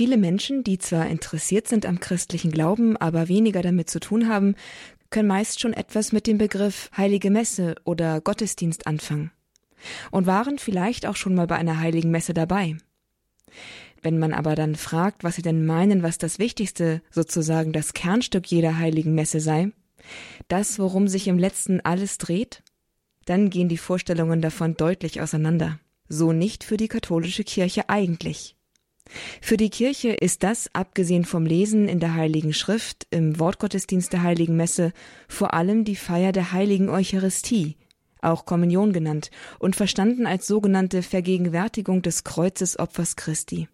Viele Menschen, die zwar interessiert sind am christlichen Glauben, aber weniger damit zu tun haben, können meist schon etwas mit dem Begriff heilige Messe oder Gottesdienst anfangen und waren vielleicht auch schon mal bei einer heiligen Messe dabei. Wenn man aber dann fragt, was sie denn meinen, was das Wichtigste, sozusagen das Kernstück jeder heiligen Messe sei, das, worum sich im letzten alles dreht, dann gehen die Vorstellungen davon deutlich auseinander. So nicht für die katholische Kirche eigentlich. Für die Kirche ist das, abgesehen vom Lesen in der Heiligen Schrift, im Wortgottesdienst der Heiligen Messe, vor allem die Feier der Heiligen Eucharistie, auch Kommunion genannt und verstanden als sogenannte Vergegenwärtigung des Kreuzesopfers Christi.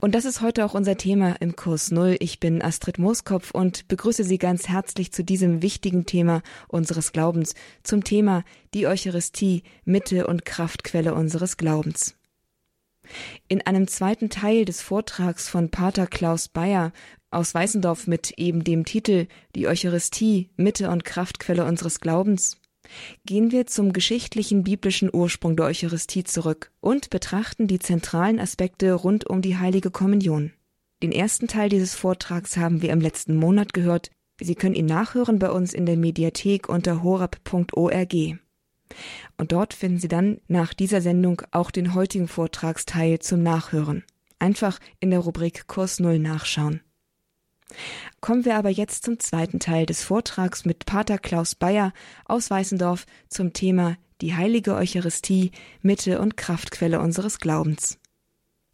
Und das ist heute auch unser Thema im Kurs Null. Ich bin Astrid Mooskopf und begrüße Sie ganz herzlich zu diesem wichtigen Thema unseres Glaubens, zum Thema die Eucharistie, Mitte und Kraftquelle unseres Glaubens. In einem zweiten Teil des Vortrags von Pater Klaus Bayer aus Weißendorf mit eben dem Titel Die Eucharistie, Mitte und Kraftquelle unseres Glaubens gehen wir zum geschichtlichen biblischen Ursprung der Eucharistie zurück und betrachten die zentralen Aspekte rund um die heilige Kommunion. Den ersten Teil dieses Vortrags haben wir im letzten Monat gehört. Sie können ihn nachhören bei uns in der Mediathek unter horab.org. Und dort finden Sie dann nach dieser Sendung auch den heutigen Vortragsteil zum Nachhören. Einfach in der Rubrik Kurs Null nachschauen. Kommen wir aber jetzt zum zweiten Teil des Vortrags mit Pater Klaus Bayer aus Weißendorf zum Thema die heilige Eucharistie, Mitte und Kraftquelle unseres Glaubens.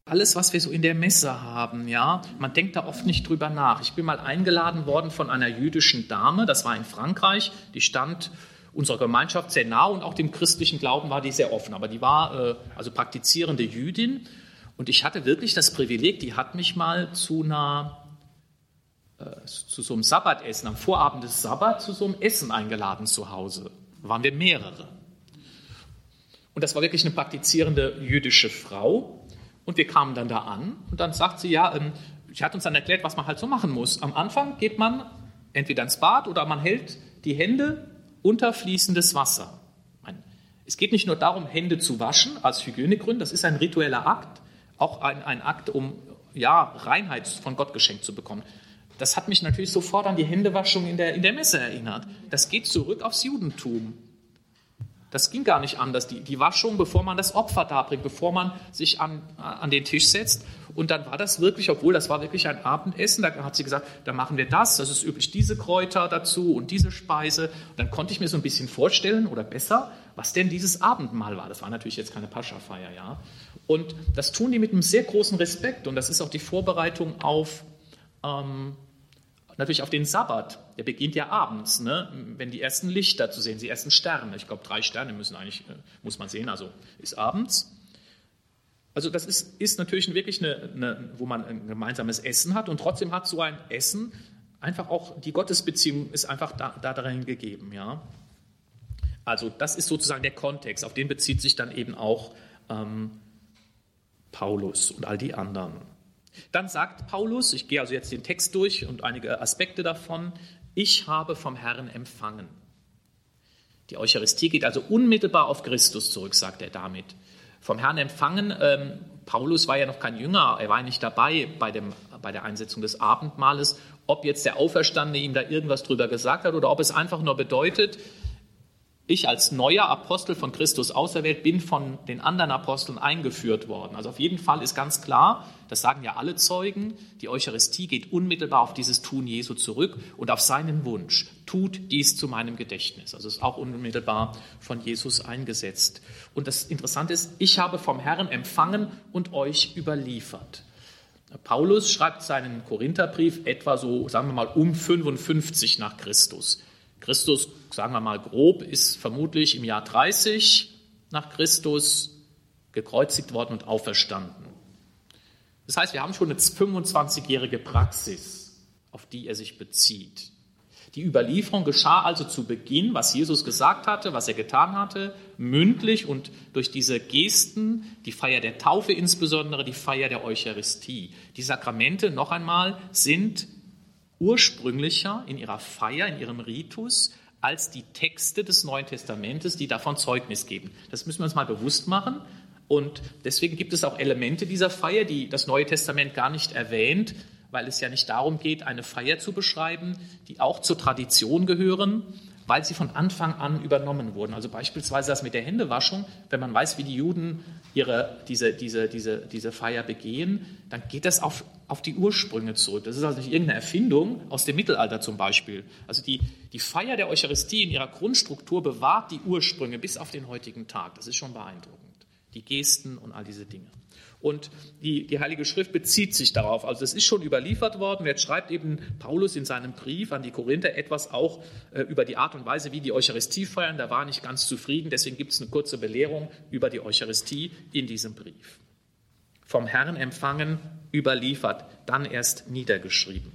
Alles, was wir so in der Messe haben, ja, man denkt da oft nicht drüber nach. Ich bin mal eingeladen worden von einer jüdischen Dame, das war in Frankreich, die stand unserer Gemeinschaft sehr nah und auch dem christlichen Glauben war die sehr offen. Aber die war äh, also praktizierende Jüdin und ich hatte wirklich das Privileg, die hat mich mal zu einer äh, zu so einem Sabbatessen, am Vorabend des Sabbat, zu so einem Essen eingeladen zu Hause. Da waren wir mehrere. Und das war wirklich eine praktizierende jüdische Frau. Und wir kamen dann da an und dann sagt sie, ja, ähm, sie hat uns dann erklärt, was man halt so machen muss. Am Anfang geht man entweder ins Bad oder man hält die Hände unter fließendes Wasser. Es geht nicht nur darum, Hände zu waschen als Hygienegründe, das ist ein ritueller Akt, auch ein, ein Akt, um ja, Reinheit von Gott geschenkt zu bekommen. Das hat mich natürlich sofort an die Händewaschung in der, in der Messe erinnert. Das geht zurück aufs Judentum. Das ging gar nicht anders. Die, die Waschung, bevor man das Opfer darbringt, bevor man sich an, an den Tisch setzt. Und dann war das wirklich, obwohl das war wirklich ein Abendessen, da hat sie gesagt, da machen wir das, das ist üblich diese Kräuter dazu und diese Speise. Und dann konnte ich mir so ein bisschen vorstellen oder besser, was denn dieses Abendmahl war. Das war natürlich jetzt keine Paschafeier, ja. Und das tun die mit einem sehr großen Respekt. Und das ist auch die Vorbereitung auf ähm, natürlich auf den Sabbat. Der beginnt ja abends, ne? wenn die ersten Lichter zu sehen, die ersten Sterne. Ich glaube, drei Sterne müssen eigentlich, äh, muss man sehen, also ist abends. Also das ist, ist natürlich wirklich eine, eine, wo man ein gemeinsames Essen hat und trotzdem hat so ein Essen einfach auch, die Gottesbeziehung ist einfach da, da darin gegeben. Ja? Also das ist sozusagen der Kontext, auf den bezieht sich dann eben auch ähm, Paulus und all die anderen. Dann sagt Paulus, ich gehe also jetzt den Text durch und einige Aspekte davon, ich habe vom Herrn empfangen. Die Eucharistie geht also unmittelbar auf Christus zurück, sagt er damit. Vom Herrn empfangen, ähm, Paulus war ja noch kein Jünger, er war nicht dabei bei, dem, bei der Einsetzung des Abendmahles, ob jetzt der Auferstandene ihm da irgendwas drüber gesagt hat oder ob es einfach nur bedeutet, ich als neuer Apostel von Christus auserwählt bin von den anderen Aposteln eingeführt worden. Also auf jeden Fall ist ganz klar, das sagen ja alle Zeugen, die Eucharistie geht unmittelbar auf dieses Tun Jesu zurück und auf seinen Wunsch. Tut dies zu meinem Gedächtnis. Also ist auch unmittelbar von Jesus eingesetzt. Und das Interessante ist, ich habe vom Herrn empfangen und euch überliefert. Paulus schreibt seinen Korintherbrief etwa so, sagen wir mal, um 55 nach Christus. Christus, sagen wir mal grob, ist vermutlich im Jahr 30 nach Christus gekreuzigt worden und auferstanden. Das heißt, wir haben schon eine 25-jährige Praxis, auf die er sich bezieht. Die Überlieferung geschah also zu Beginn, was Jesus gesagt hatte, was er getan hatte, mündlich und durch diese Gesten, die Feier der Taufe insbesondere, die Feier der Eucharistie. Die Sakramente, noch einmal, sind ursprünglicher in ihrer Feier, in ihrem Ritus, als die Texte des Neuen Testamentes, die davon Zeugnis geben. Das müssen wir uns mal bewusst machen. Und deswegen gibt es auch Elemente dieser Feier, die das Neue Testament gar nicht erwähnt, weil es ja nicht darum geht, eine Feier zu beschreiben, die auch zur Tradition gehören, weil sie von Anfang an übernommen wurden. Also beispielsweise das mit der Händewaschung, wenn man weiß, wie die Juden ihre, diese, diese, diese, diese Feier begehen, dann geht das auf, auf die Ursprünge zurück. Das ist also nicht irgendeine Erfindung aus dem Mittelalter zum Beispiel. Also die, die Feier der Eucharistie in ihrer Grundstruktur bewahrt die Ursprünge bis auf den heutigen Tag. Das ist schon beeindruckend. Die Gesten und all diese Dinge. Und die, die Heilige Schrift bezieht sich darauf. Also es ist schon überliefert worden. Jetzt schreibt eben Paulus in seinem Brief an die Korinther etwas auch äh, über die Art und Weise, wie die Eucharistie feiern. Da war nicht ganz zufrieden. Deswegen gibt es eine kurze Belehrung über die Eucharistie in diesem Brief. Vom Herrn empfangen, überliefert, dann erst niedergeschrieben.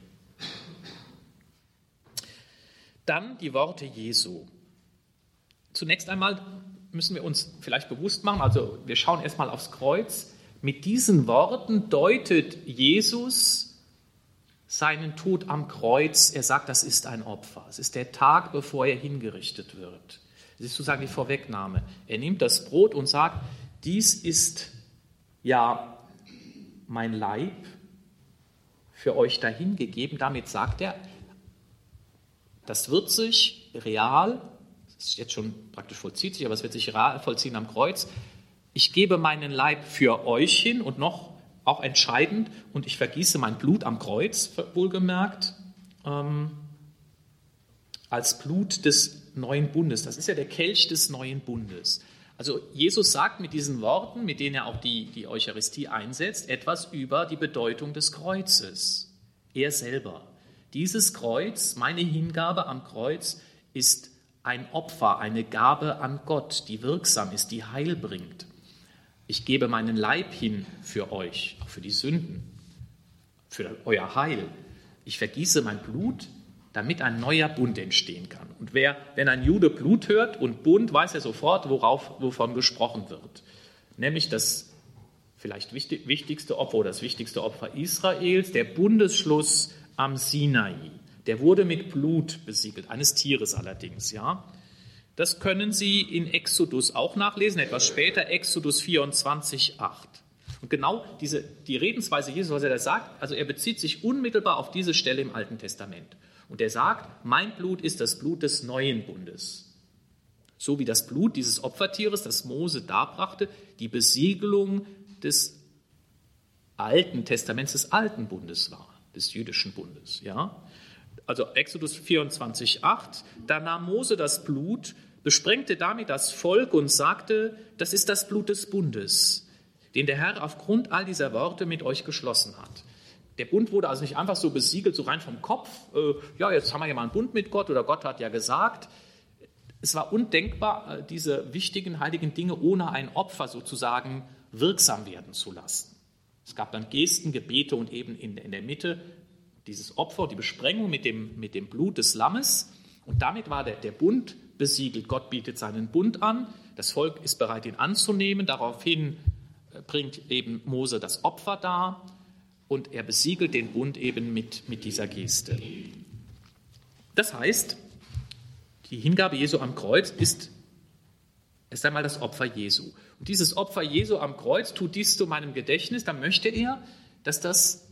Dann die Worte Jesu. Zunächst einmal müssen wir uns vielleicht bewusst machen, also wir schauen erstmal aufs Kreuz. Mit diesen Worten deutet Jesus seinen Tod am Kreuz. Er sagt, das ist ein Opfer. Es ist der Tag, bevor er hingerichtet wird. Das ist sozusagen die Vorwegnahme. Er nimmt das Brot und sagt, dies ist ja mein Leib für euch dahingegeben. Damit sagt er, das wird sich real, das ist jetzt schon praktisch vollzieht sich, aber es wird sich real vollziehen am Kreuz, ich gebe meinen Leib für euch hin und noch auch entscheidend, und ich vergieße mein Blut am Kreuz, wohlgemerkt, ähm, als Blut des neuen Bundes. Das ist ja der Kelch des neuen Bundes. Also Jesus sagt mit diesen Worten, mit denen er auch die, die Eucharistie einsetzt, etwas über die Bedeutung des Kreuzes. Er selber. Dieses Kreuz, meine Hingabe am Kreuz, ist ein Opfer, eine Gabe an Gott, die wirksam ist, die Heil bringt. Ich gebe meinen Leib hin für euch, auch für die Sünden, für euer Heil. Ich vergieße mein Blut, damit ein neuer Bund entstehen kann. Und wer, wenn ein Jude Blut hört und Bund, weiß er sofort, worauf, wovon gesprochen wird. Nämlich das vielleicht wichtigste Opfer oder das wichtigste Opfer Israels, der Bundesschluss am Sinai. Der wurde mit Blut besiegelt, eines Tieres allerdings, ja. Das können Sie in Exodus auch nachlesen, etwas später, Exodus 24, 8. Und genau diese, die Redensweise Jesus, was er da sagt, also er bezieht sich unmittelbar auf diese Stelle im Alten Testament. Und er sagt, mein Blut ist das Blut des neuen Bundes. So wie das Blut dieses Opfertieres, das Mose darbrachte, die Besiegelung des Alten Testaments, des Alten Bundes war, des jüdischen Bundes. Ja? Also Exodus 24, 8, da nahm Mose das Blut, besprengte damit das Volk und sagte, das ist das Blut des Bundes, den der Herr aufgrund all dieser Worte mit euch geschlossen hat. Der Bund wurde also nicht einfach so besiegelt, so rein vom Kopf, äh, ja, jetzt haben wir ja mal einen Bund mit Gott oder Gott hat ja gesagt. Es war undenkbar, äh, diese wichtigen heiligen Dinge ohne ein Opfer sozusagen wirksam werden zu lassen. Es gab dann Gesten, Gebete und eben in, in der Mitte dieses Opfer, die Besprengung mit dem, mit dem Blut des Lammes. Und damit war der, der Bund besiegelt. Gott bietet seinen Bund an. Das Volk ist bereit, ihn anzunehmen. Daraufhin äh, bringt eben Mose das Opfer dar und er besiegelt den Bund eben mit, mit dieser Geste. Das heißt, die Hingabe Jesu am Kreuz ist erst einmal das Opfer Jesu. Und dieses Opfer Jesu am Kreuz tut dies zu meinem Gedächtnis. Da möchte er, dass das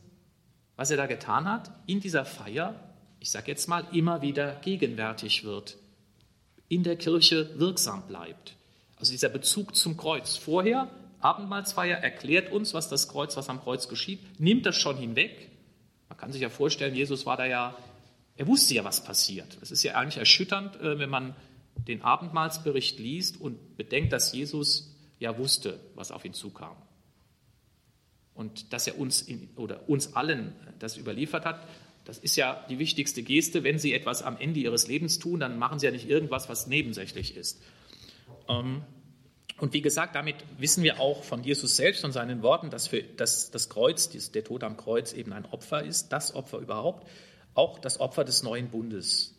was er da getan hat, in dieser Feier, ich sage jetzt mal, immer wieder gegenwärtig wird, in der Kirche wirksam bleibt. Also dieser Bezug zum Kreuz. Vorher, Abendmahlsfeier erklärt uns, was das Kreuz, was am Kreuz geschieht, nimmt das schon hinweg. Man kann sich ja vorstellen, Jesus war da ja, er wusste ja, was passiert. Es ist ja eigentlich erschütternd, äh, wenn man den Abendmahlsbericht liest und bedenkt, dass Jesus ja wusste, was auf ihn zukam und dass er uns in, oder uns allen das überliefert hat, das ist ja die wichtigste Geste. Wenn Sie etwas am Ende Ihres Lebens tun, dann machen Sie ja nicht irgendwas, was nebensächlich ist. Ähm, und wie gesagt, damit wissen wir auch von Jesus selbst und seinen Worten, dass, für, dass das Kreuz, der Tod am Kreuz eben ein Opfer ist, das Opfer überhaupt, auch das Opfer des neuen Bundes.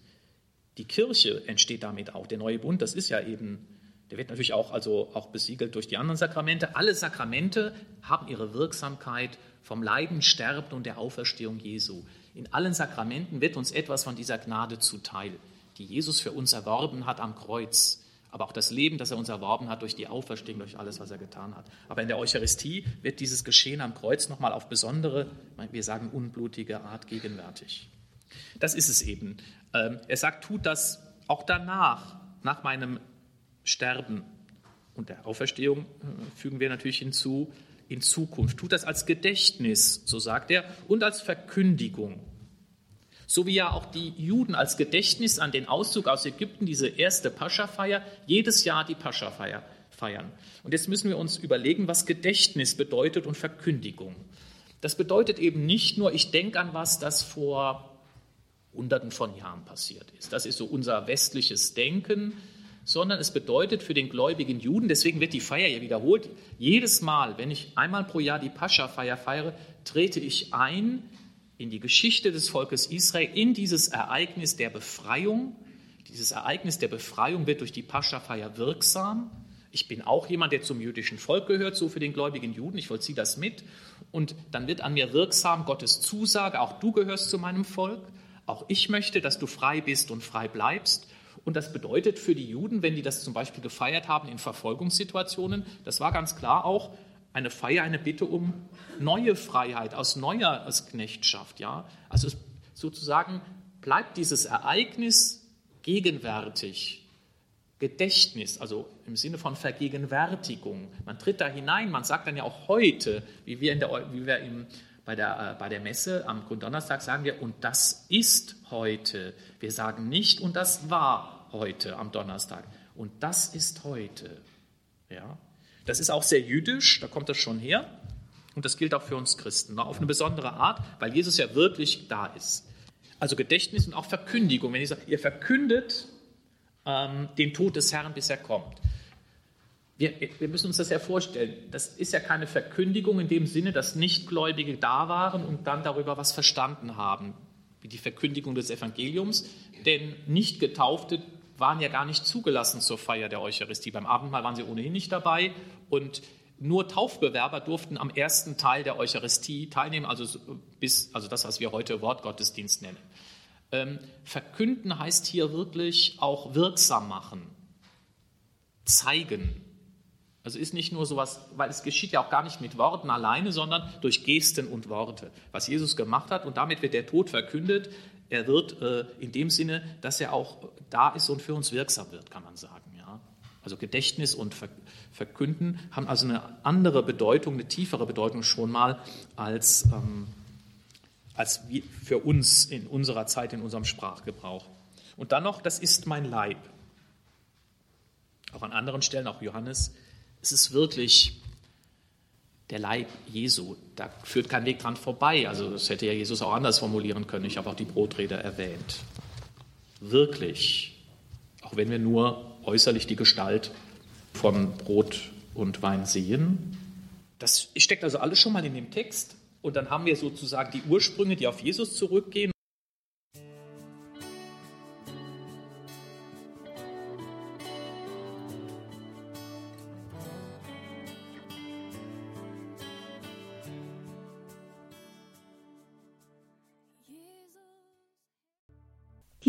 Die Kirche entsteht damit auch. Der neue Bund, das ist ja eben der wird natürlich auch, also auch besiegelt durch die anderen Sakramente. Alle Sakramente haben ihre Wirksamkeit vom Leiden, Sterben und der Auferstehung Jesu. In allen Sakramenten wird uns etwas von dieser Gnade zuteil, die Jesus für uns erworben hat am Kreuz. aber auch das Leben, das er uns erworben hat durch die Auferstehung, durch alles, was er getan hat. Aber in der Eucharistie wird dieses Geschehen am Kreuz nochmal auf besondere, wir sagen unblutige Art gegenwärtig. Das ist es eben. Ähm, er sagt, tut das auch danach, nach meinem Sterben und der Auferstehung äh, fügen wir natürlich hinzu, in Zukunft. Tut das als Gedächtnis, so sagt er, und als Verkündigung so wie ja auch die Juden als Gedächtnis an den Auszug aus Ägypten, diese erste Pascha-Feier, jedes Jahr die Pascha-Feier feiern. Und jetzt müssen wir uns überlegen, was Gedächtnis bedeutet und Verkündigung. Das bedeutet eben nicht nur, ich denke an was, das vor Hunderten von Jahren passiert ist. Das ist so unser westliches Denken, sondern es bedeutet für den gläubigen Juden, deswegen wird die Feier ja wiederholt, jedes Mal, wenn ich einmal pro Jahr die Pascha-Feier feiere, trete ich ein in die Geschichte des Volkes Israel, in dieses Ereignis der Befreiung. Dieses Ereignis der Befreiung wird durch die Pascha-Feier wirksam. Ich bin auch jemand, der zum jüdischen Volk gehört, so für den gläubigen Juden. Ich vollziehe das mit. Und dann wird an mir wirksam Gottes Zusage, auch du gehörst zu meinem Volk. Auch ich möchte, dass du frei bist und frei bleibst. Und das bedeutet für die Juden, wenn die das zum Beispiel gefeiert haben in Verfolgungssituationen, das war ganz klar auch, eine Feier, eine Bitte um neue Freiheit, aus neuer aus Knechtschaft. Ja? Also sozusagen bleibt dieses Ereignis gegenwärtig. Gedächtnis, also im Sinne von Vergegenwärtigung. Man tritt da hinein, man sagt dann ja auch heute, wie wir, in der, wie wir im, bei, der, äh, bei der Messe am Grunddonnerstag sagen wir, und das ist heute. Wir sagen nicht, und das war heute am Donnerstag. Und das ist heute. Ja? Das ist auch sehr jüdisch, da kommt das schon her. Und das gilt auch für uns Christen, auf eine besondere Art, weil Jesus ja wirklich da ist. Also Gedächtnis und auch Verkündigung. Wenn ich sage, ihr verkündet ähm, den Tod des Herrn, bis er kommt. Wir, wir, müssen uns das ja vorstellen. Das ist ja keine Verkündigung in dem Sinne, dass Nichtgläubige da waren und dann darüber was verstanden haben, wie die Verkündigung des Evangeliums. Denn Nichtgetaufte waren ja gar nicht zugelassen zur Feier der Eucharistie. Beim Abendmahl waren sie ohnehin nicht dabei und nur Taufbewerber durften am ersten Teil der Eucharistie teilnehmen, also, bis, also das, was wir heute Wortgottesdienst nennen. Ähm, verkünden heißt hier wirklich auch wirksam machen, zeigen. Also ist nicht nur sowas, weil es geschieht ja auch gar nicht mit Worten alleine, sondern durch Gesten und Worte, was Jesus gemacht hat. Und damit wird der Tod verkündet, er wird äh, in dem Sinne, dass er auch da ist und für uns wirksam wird, kann man sagen. Ja? Also Gedächtnis und Verkünden haben also eine andere Bedeutung, eine tiefere Bedeutung schon mal als, ähm, als für uns in unserer Zeit, in unserem Sprachgebrauch. Und dann noch, das ist mein Leib. Auch an anderen Stellen, auch Johannes, es ist wirklich der Leib Jesu. Da führt kein Weg dran vorbei. Also das hätte ja Jesus auch anders formulieren können. Ich habe auch die Brotrede erwähnt. Wirklich, auch wenn wir nur äußerlich die Gestalt von Brot und Wein sehen. Das steckt also alles schon mal in dem Text. Und dann haben wir sozusagen die Ursprünge, die auf Jesus zurückgehen.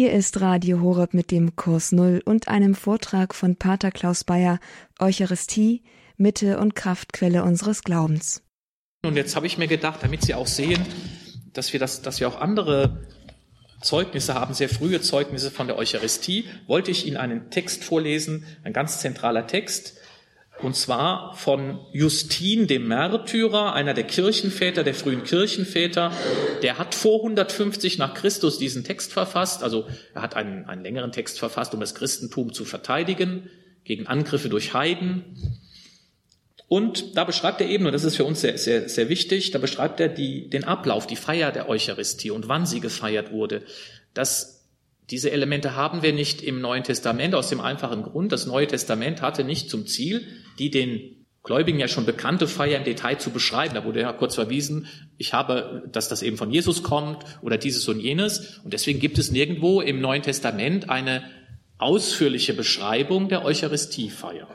Hier ist Radio Horeb mit dem Kurs Null und einem Vortrag von Pater Klaus Bayer, Eucharistie, Mitte und Kraftquelle unseres Glaubens. Und jetzt habe ich mir gedacht, damit Sie auch sehen, dass wir, das, dass wir auch andere Zeugnisse haben, sehr frühe Zeugnisse von der Eucharistie, wollte ich Ihnen einen Text vorlesen, ein ganz zentraler Text, und zwar von Justin, dem Märtyrer, einer der Kirchenväter, der frühen Kirchenväter. Der hat vor 150 nach Christus diesen Text verfasst. Also er hat einen, einen längeren Text verfasst, um das Christentum zu verteidigen gegen Angriffe durch Heiden. Und da beschreibt er eben, und das ist für uns sehr, sehr, sehr wichtig, da beschreibt er die, den Ablauf, die Feier der Eucharistie und wann sie gefeiert wurde. Das diese Elemente haben wir nicht im Neuen Testament aus dem einfachen Grund, das Neue Testament hatte nicht zum Ziel, die den Gläubigen ja schon bekannte Feier im Detail zu beschreiben. Da wurde ja kurz verwiesen, ich habe, dass das eben von Jesus kommt oder dieses und jenes. Und deswegen gibt es nirgendwo im Neuen Testament eine ausführliche Beschreibung der Eucharistiefeier,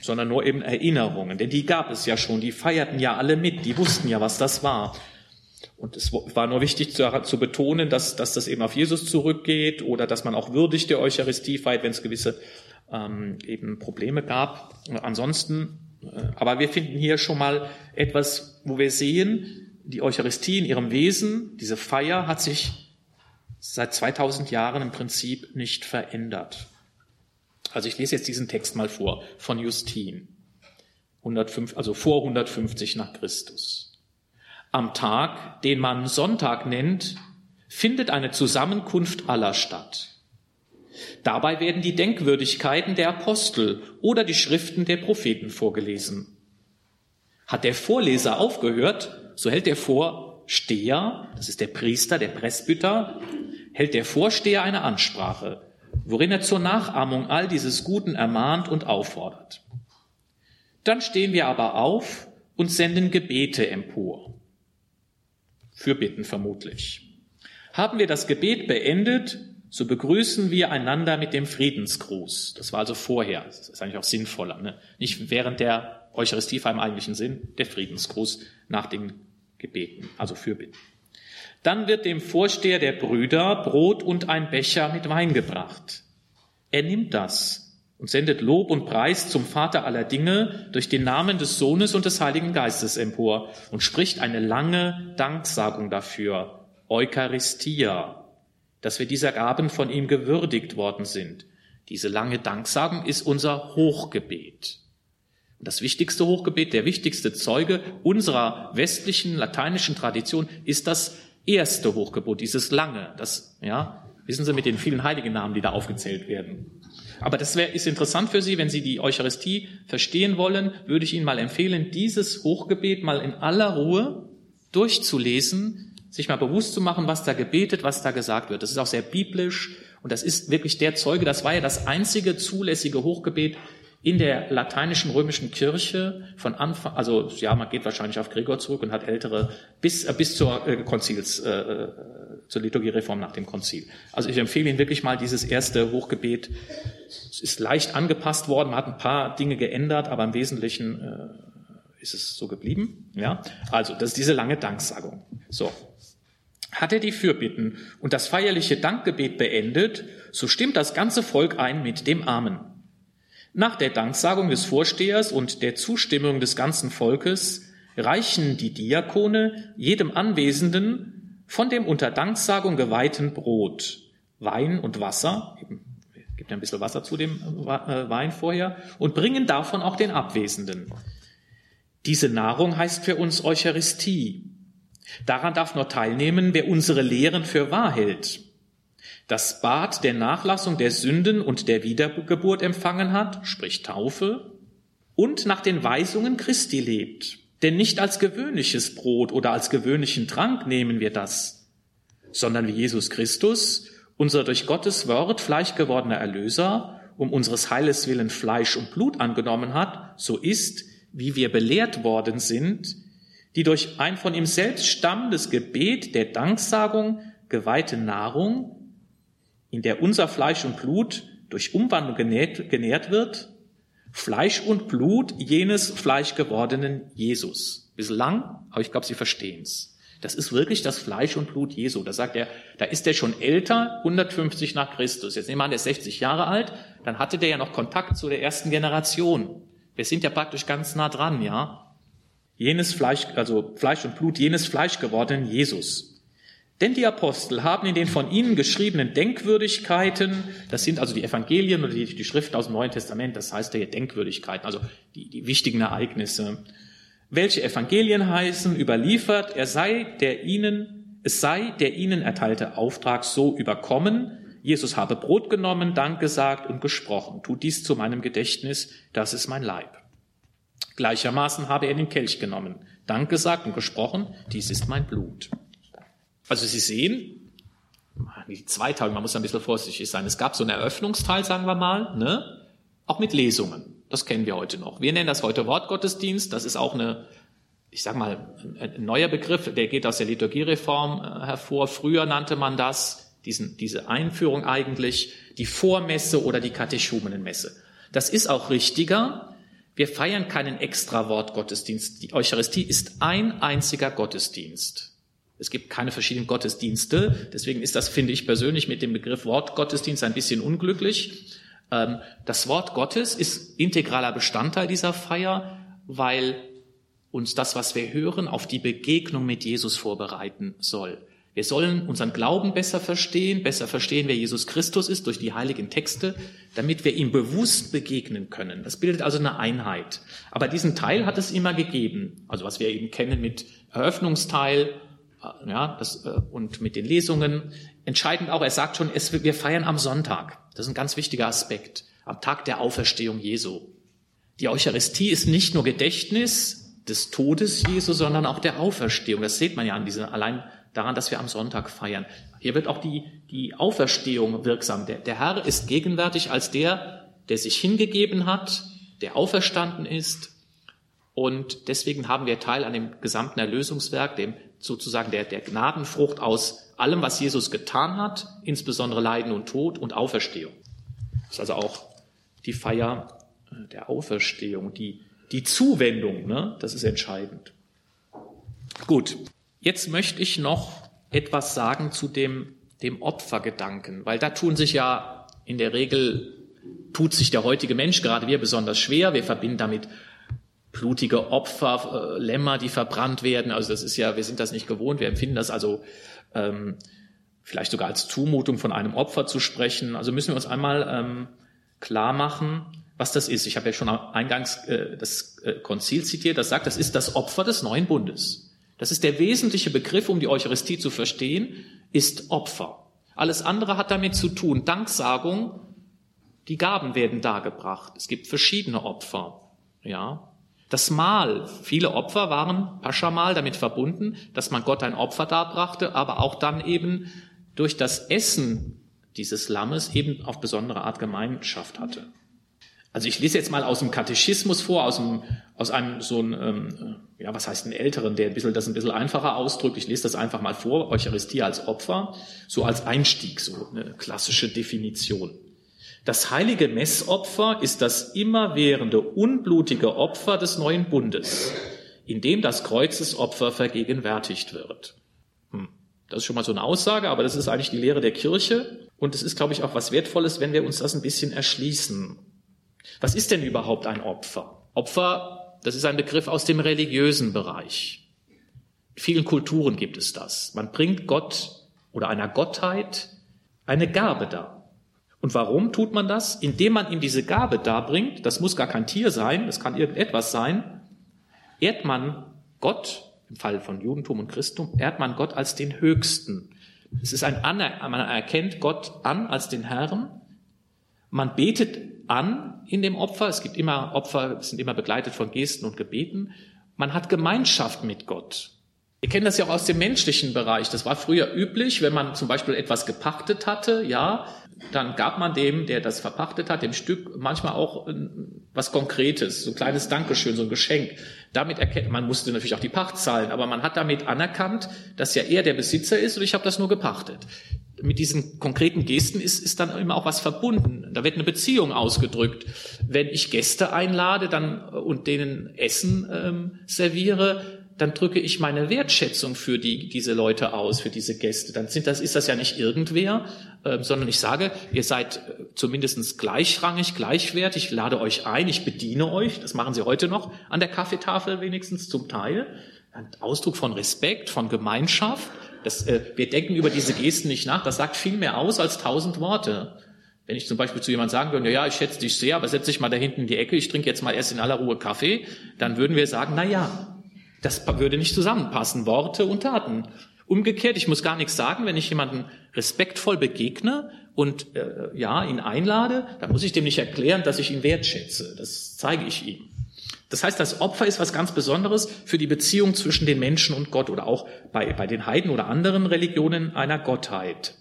sondern nur eben Erinnerungen. Denn die gab es ja schon, die feierten ja alle mit, die wussten ja, was das war. Und es war nur wichtig zu, zu, betonen, dass, dass das eben auf Jesus zurückgeht oder dass man auch würdig der Eucharistie feiert, wenn es gewisse ähm, eben Probleme gab. Ansonsten, äh, aber wir finden hier schon mal etwas, wo wir sehen, die Eucharistie in ihrem Wesen, diese Feier hat sich seit 2000 Jahren im Prinzip nicht verändert. Also ich lese jetzt diesen Text mal vor von Justin, 105, also vor 150 nach Christus. Am Tag, den man Sonntag nennt, findet eine Zusammenkunft aller statt. Dabei werden die Denkwürdigkeiten der Apostel oder die Schriften der Propheten vorgelesen. Hat der Vorleser aufgehört, so hält der Vorsteher, das ist der Priester, der Presbyter, hält der Vorsteher eine Ansprache, worin er zur Nachahmung all dieses Guten ermahnt und auffordert. Dann stehen wir aber auf und senden Gebete empor. Für Bitten vermutlich. Haben wir das Gebet beendet, so begrüßen wir einander mit dem Friedensgruß. Das war also vorher. Das ist eigentlich auch sinnvoller. Ne? Nicht während der Eucharistiefeier im eigentlichen Sinn, der Friedensgruß nach den Gebeten, also Fürbitten. Dann wird dem Vorsteher der Brüder Brot und ein Becher mit Wein gebracht. Er nimmt das und sendet Lob und Preis zum Vater aller Dinge durch den Namen des Sohnes und des Heiligen Geistes empor und spricht eine lange Danksagung dafür, Eucharistia, dass wir dieser Gaben von ihm gewürdigt worden sind. Diese lange Danksagung ist unser Hochgebet. Das wichtigste Hochgebet, der wichtigste Zeuge unserer westlichen lateinischen Tradition ist das erste Hochgebot, dieses lange, das, ja, wissen Sie mit den vielen heiligen Namen, die da aufgezählt werden. Aber das wär, ist interessant für Sie, wenn Sie die Eucharistie verstehen wollen, würde ich Ihnen mal empfehlen, dieses Hochgebet mal in aller Ruhe durchzulesen, sich mal bewusst zu machen, was da gebetet, was da gesagt wird. Das ist auch sehr biblisch und das ist wirklich der Zeuge, das war ja das einzige zulässige Hochgebet in der lateinischen römischen Kirche von Anfang, also ja, man geht wahrscheinlich auf Gregor zurück und hat ältere bis äh, bis zur äh, Konzils äh, äh, zur Liturgiereform nach dem Konzil. Also ich empfehle Ihnen wirklich mal dieses erste Hochgebet. Es ist leicht angepasst worden, man hat ein paar Dinge geändert, aber im Wesentlichen äh, ist es so geblieben. Ja, also das ist diese lange Danksagung. So, hat er die Fürbitten und das feierliche Dankgebet beendet, so stimmt das ganze Volk ein mit dem Amen. Nach der Danksagung des Vorstehers und der Zustimmung des ganzen Volkes reichen die Diakone jedem Anwesenden von dem unter Danksagung geweihten Brot, Wein und Wasser, gibt ein bisschen Wasser zu dem äh, Wein vorher, und bringen davon auch den Abwesenden. Diese Nahrung heißt für uns Eucharistie. Daran darf nur teilnehmen, wer unsere Lehren für wahr hält das Bad der Nachlassung der Sünden und der Wiedergeburt empfangen hat, sprich Taufe, und nach den Weisungen Christi lebt. Denn nicht als gewöhnliches Brot oder als gewöhnlichen Trank nehmen wir das, sondern wie Jesus Christus, unser durch Gottes Wort Fleisch gewordener Erlöser, um unseres Heiles willen Fleisch und Blut angenommen hat, so ist, wie wir belehrt worden sind, die durch ein von ihm selbst stammendes Gebet der Danksagung geweihte Nahrung in der unser Fleisch und Blut durch Umwandlung genährt, genährt wird, Fleisch und Blut jenes Fleisch gewordenen Jesus. Bisschen lang, aber ich glaube, Sie verstehen es. Das ist wirklich das Fleisch und Blut Jesu. Da sagt er, da ist er schon älter, 150 nach Christus. Jetzt nehmen wir an, der ist 60 Jahre alt, dann hatte der ja noch Kontakt zu der ersten Generation. Wir sind ja praktisch ganz nah dran, ja. Jenes Fleisch, also Fleisch und Blut jenes Fleisch gewordenen Jesus. Denn die Apostel haben in den von ihnen geschriebenen Denkwürdigkeiten, das sind also die Evangelien oder die, die Schriften aus dem Neuen Testament, das heißt ja Denkwürdigkeiten, also die, die wichtigen Ereignisse, welche Evangelien heißen, überliefert, er sei der ihnen, es sei der ihnen erteilte Auftrag so überkommen, Jesus habe Brot genommen, Dank gesagt und gesprochen. Tut dies zu meinem Gedächtnis, das ist mein Leib. Gleichermaßen habe er den Kelch genommen, Dank gesagt und gesprochen, dies ist mein Blut. Also Sie sehen, die zwei Tage, man muss ein bisschen vorsichtig sein. Es gab so einen Eröffnungsteil, sagen wir mal, ne? auch mit Lesungen. Das kennen wir heute noch. Wir nennen das heute Wortgottesdienst. Das ist auch eine, ich sag mal, ein neuer Begriff, der geht aus der Liturgiereform äh, hervor. Früher nannte man das, diesen, diese Einführung eigentlich, die Vormesse oder die Katechumenenmesse. Das ist auch richtiger. Wir feiern keinen extra Wortgottesdienst. Die Eucharistie ist ein einziger Gottesdienst. Es gibt keine verschiedenen Gottesdienste. Deswegen ist das, finde ich persönlich, mit dem Begriff Wortgottesdienst ein bisschen unglücklich. Ähm, das Wort Gottes ist integraler Bestandteil dieser Feier, weil uns das, was wir hören, auf die Begegnung mit Jesus vorbereiten soll. Wir sollen unseren Glauben besser verstehen, besser verstehen, wer Jesus Christus ist durch die heiligen Texte, damit wir ihm bewusst begegnen können. Das bildet also eine Einheit. Aber diesen Teil hat es immer gegeben. Also was wir eben kennen mit Eröffnungsteil, ja, das, äh, und mit den Lesungen. Entscheidend auch, er sagt schon, es, wir feiern am Sonntag. Das ist ein ganz wichtiger Aspekt. Am Tag der Auferstehung Jesu. Die Eucharistie ist nicht nur Gedächtnis des Todes Jesu, sondern auch der Auferstehung. Das sieht man ja an dieser, allein daran, dass wir am Sonntag feiern. Hier wird auch die, die Auferstehung wirksam. Der, der Herr ist gegenwärtig als der, der sich hingegeben hat, der auferstanden ist. Und deswegen haben wir Teil an dem gesamten Erlösungswerk, dem sozusagen der, der Gnadenfrucht aus allem, was Jesus getan hat, insbesondere Leiden und Tod und Auferstehung. Das ist also auch die Feier äh, der Auferstehung, die, die Zuwendung, ne? das ist entscheidend. Gut, Jetzt möchte ich noch etwas sagen zu dem, dem Opfergedanken, weil da tun sich ja in der Regel, tut sich der heutige Mensch, gerade wir besonders schwer. Wir verbinden damit blutige Opfer, äh, Lämmer, die verbrannt werden. Also das ist ja, wir sind das nicht gewohnt. Wir empfinden das also ähm, vielleicht sogar als Zumutung von einem Opfer zu sprechen. Also müssen wir uns einmal ähm, klar machen, was das ist. Ich habe ja schon eingangs äh, das äh, Konzil zitiert, das sagt, das ist das Opfer des neuen Bundes. Das ist der wesentliche Begriff, um die Eucharistie zu verstehen, ist Opfer. Alles andere hat damit zu tun. Danksagung, die Gaben werden dargebracht. Es gibt verschiedene Opfer. Ja. Das Mahl, viele Opfer waren Paschamal damit verbunden, dass man Gott ein Opfer darbrachte, aber auch dann eben durch das Essen dieses Lammes eben auf besondere Art Gemeinschaft hatte. Also ich lese jetzt mal aus dem Katechismus vor, aus, dem, aus einem so ein, ähm, ja, was heißt ein älteren, der ein bisschen, das ein bisschen einfacher ausdrückt. Ich lese das einfach mal vor, Eucharistie als Opfer, so als Einstieg, so eine klassische Definition. Das heilige Messopfer ist das immerwährende, unblutige Opfer des neuen Bundes, in dem das Kreuzesopfer vergegenwärtigt wird. Hm. Das ist schon mal so eine Aussage, aber das ist eigentlich die Lehre der Kirche. Und es ist, glaube ich, auch was Wertvolles, wenn wir uns das ein bisschen erschließen. Was ist denn überhaupt ein Opfer? Opfer, das ist ein Begriff aus dem religiösen Bereich. In vielen Kulturen gibt es das. Man bringt Gott oder einer Gottheit eine Gabe dar. Und warum tut man das? Indem man ihm diese Gabe darbringt, das muss gar kein Tier sein, das kann irgendetwas sein, ehrt man Gott, im Fall von Judentum und Christentum, ehrt man Gott als den Höchsten. Es ist ein Aner man erkennt Gott an als den Herrn. Man betet an in dem Opfer. Es gibt immer Opfer, sind immer begleitet von Gesten und Gebeten. Man hat Gemeinschaft mit Gott. Wir kennen das ja auch aus dem menschlichen Bereich. Das war früher üblich, wenn man zum Beispiel etwas gepachtet hatte, ja, dann gab man dem, der das verpachtet hat, dem Stück manchmal auch was Konkretes, so ein kleines Dankeschön, so ein Geschenk. Damit erkennt man musste natürlich auch die Pacht zahlen, aber man hat damit anerkannt, dass ja er der Besitzer ist und ich habe das nur gepachtet mit diesen konkreten Gesten ist, ist dann immer auch was verbunden. Da wird eine Beziehung ausgedrückt. Wenn ich Gäste einlade dann, und denen Essen ähm, serviere, dann drücke ich meine Wertschätzung für die, diese Leute aus, für diese Gäste. Dann sind das, ist das ja nicht irgendwer, äh, sondern ich sage, ihr seid äh, zumindest gleichrangig, gleichwertig, ich lade euch ein, ich bediene euch. Das machen sie heute noch an der Kaffeetafel wenigstens zum Teil. Ein Ausdruck von Respekt, von Gemeinschaft. Das, äh, wir denken über diese Gesten nicht nach. Das sagt viel mehr aus als tausend Worte. Wenn ich zum Beispiel zu jemandem sagen würde, ja, ich schätze dich sehr, aber setz dich mal da hinten in die Ecke, ich trinke jetzt mal erst in aller Ruhe Kaffee, dann würden wir sagen, na ja, das würde nicht zusammenpassen, Worte und Taten. Umgekehrt, ich muss gar nichts sagen, wenn ich jemanden respektvoll begegne und äh, ja, ihn einlade, dann muss ich dem nicht erklären, dass ich ihn wertschätze. Das zeige ich ihm. Das heißt, das Opfer ist was ganz Besonderes für die Beziehung zwischen den Menschen und Gott oder auch bei, bei den Heiden oder anderen Religionen einer Gottheit.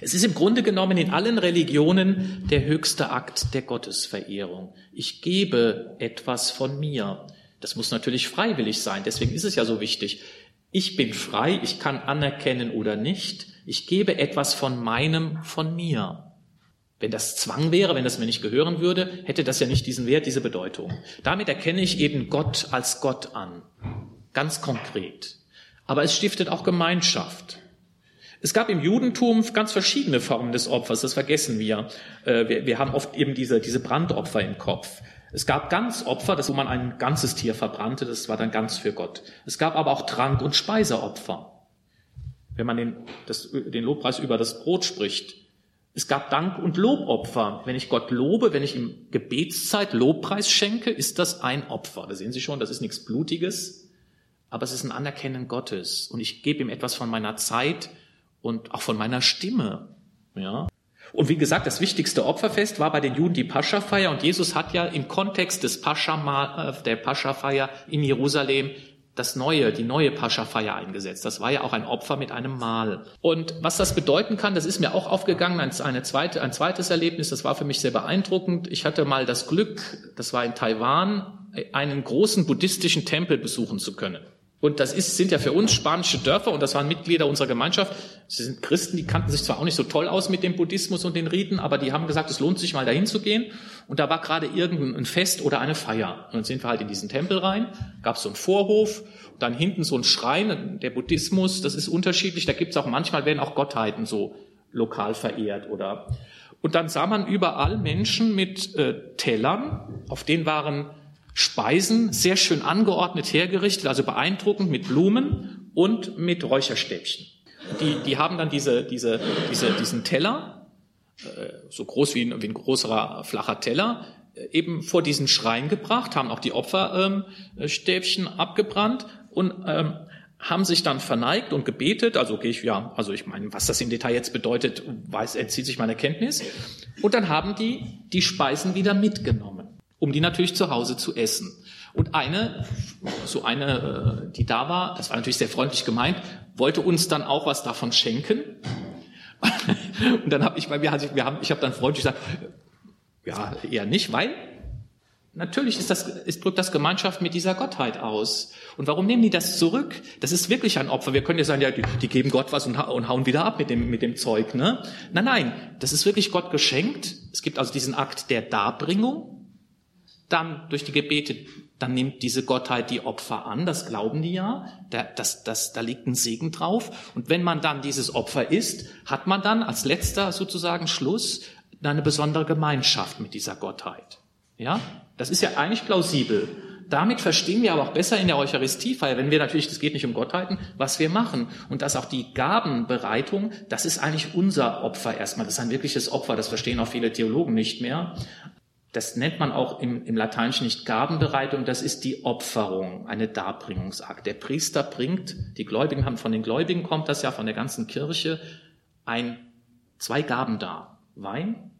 Es ist im Grunde genommen in allen Religionen der höchste Akt der Gottesverehrung. Ich gebe etwas von mir. Das muss natürlich freiwillig sein. Deswegen ist es ja so wichtig. Ich bin frei, ich kann anerkennen oder nicht. Ich gebe etwas von meinem, von mir. Wenn das Zwang wäre, wenn das mir nicht gehören würde, hätte das ja nicht diesen Wert, diese Bedeutung. Damit erkenne ich eben Gott als Gott an. Ganz konkret. Aber es stiftet auch Gemeinschaft. Es gab im Judentum ganz verschiedene Formen des Opfers, das vergessen wir. Äh, wir, haben oft eben diese, diese Brandopfer im Kopf. Es gab Ganzopfer, das wo man ein ganzes Tier verbrannte, das war dann ganz für Gott. Es gab aber auch Trank- und Speiseopfer. Wenn man den, das, den Lobpreis über das Brot spricht. Es gab Dank- und Lobopfer. Wenn ich Gott lobe, wenn ich ihm Gebetszeit Lobpreis schenke, ist das ein Opfer. Da sehen Sie schon, das ist nichts Blutiges, aber es ist ein Anerkennen Gottes. Und ich gebe ihm etwas von meiner Zeit, und auch von meiner Stimme. Ja. Und wie gesagt, das wichtigste Opferfest war bei den Juden die Paschafeier und Jesus hat ja im Kontext des Pascha, äh, der Paschafeier in Jerusalem das neue, die neue Paschafeier eingesetzt. Das war ja auch ein Opfer mit einem Mahl. Und was das bedeuten kann, das ist mir auch aufgegangen, eine zweite, ein zweites Erlebnis, das war für mich sehr beeindruckend. Ich hatte mal das Glück, das war in Taiwan, einen großen buddhistischen Tempel besuchen zu können. Und das ist, sind ja für uns spanische Dörfer und das waren Mitglieder unserer Gemeinschaft. Sie sind Christen, die kannten sich zwar auch nicht so toll aus mit dem Buddhismus und den Riten, aber die haben gesagt, es lohnt sich mal dahin zu gehen. Und da war gerade irgendein Fest oder eine Feier. Und dann sind wir halt in diesen Tempel rein, gab es so einen Vorhof, dann hinten so ein Schrein. Der Buddhismus, das ist unterschiedlich. Da gibt es auch manchmal werden auch Gottheiten so lokal verehrt oder. Und dann sah man überall Menschen mit äh, Tellern, auf denen waren Speisen sehr schön angeordnet hergerichtet, also beeindruckend mit Blumen und mit Räucherstäbchen. Die, die haben dann diese, diese, diese, diesen Teller, äh, so groß wie ein, wie ein großer flacher Teller, äh, eben vor diesen Schrein gebracht, haben auch die Opferstäbchen ähm, abgebrannt und ähm, haben sich dann verneigt und gebetet, also gehe ich, ja, also ich meine, was das im Detail jetzt bedeutet, weiß, entzieht sich meiner Kenntnis. Und dann haben die die Speisen wieder mitgenommen um die natürlich zu Hause zu essen. Und eine, so eine, äh, die da war, das war natürlich sehr freundlich gemeint, wollte uns dann auch was davon schenken. Und dann habe ich, weil wir, wir haben, ich habe dann freundlich gesagt, ja, eher nicht, weil natürlich ist das, ist, drückt das Gemeinschaft mit dieser Gottheit aus. Und warum nehmen die das zurück? Das ist wirklich ein Opfer. Wir können ja sagen, ja, die, die geben Gott was und, und hauen wieder ab mit dem, mit dem Zeug, ne? Nein, nein, das ist wirklich Gott geschenkt. Es gibt also diesen Akt der Darbringung dann durch die Gebete, dann nimmt diese Gottheit die Opfer an, das glauben die ja, da, das, das, da liegt ein Segen drauf. Und wenn man dann dieses Opfer isst, hat man dann als letzter sozusagen Schluss eine besondere Gemeinschaft mit dieser Gottheit. Ja, das ist ja eigentlich plausibel. Damit verstehen wir aber auch besser in der Eucharistiefeier, wenn wir natürlich, das geht nicht um Gottheiten, was wir machen. Und dass auch die Gabenbereitung, das ist eigentlich unser Opfer erstmal. Das ist ein wirkliches Opfer, das verstehen auch viele Theologen nicht mehr. Das nennt man auch im, im Lateinischen nicht Gabenbereitung, das ist die Opferung, eine Darbringungsakt. Der Priester bringt, die Gläubigen haben, von den Gläubigen kommt das ja, von der ganzen Kirche, ein, zwei Gaben dar. Wein